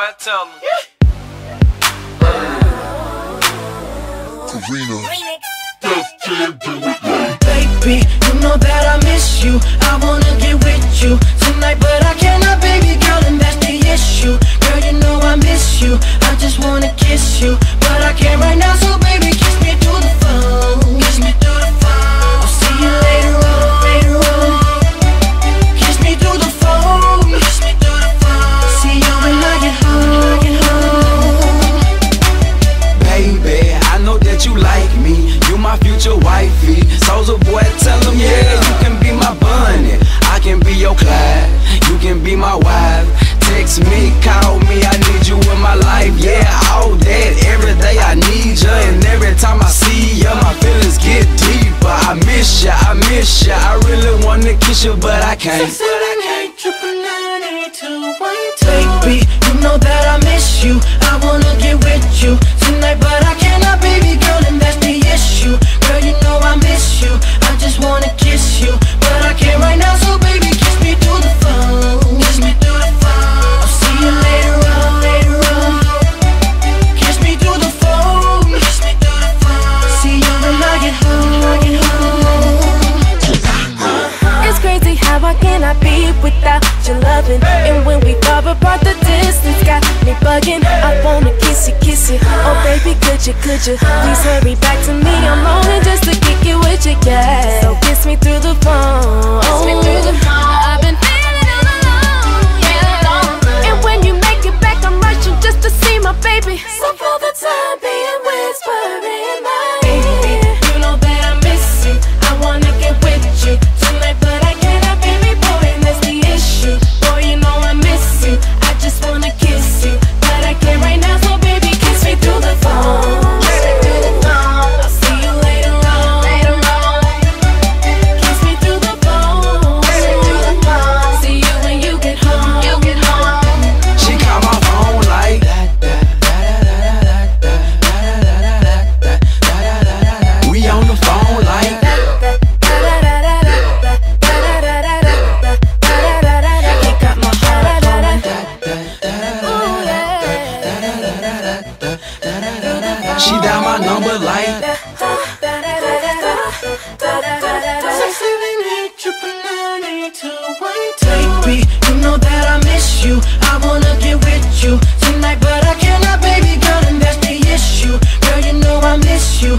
I tell them. Karina. Baby, you know that I miss you. I want wifey. of boy, tell him, yeah. yeah, you can be my Bonnie. I can be your Clyde. You can be my wife. Text me, call me, I need you in my life. Yeah, all that. Every day I need ya. And every time I see ya, my feelings get deeper. I miss ya, I miss ya. I really wanna kiss ya, but I can't. Baby, you know that I miss you. I How I cannot be without your loving? And when we far apart the distance got me bugging. I wanna kiss you, kiss you. Oh baby could you, could you Please hurry back to me? I'm lonely just to kick you She dial my number like. Baby, you know that I miss you. I wanna get with you tonight, but I cannot, baby girl, and that's the issue. Girl, you know I miss you.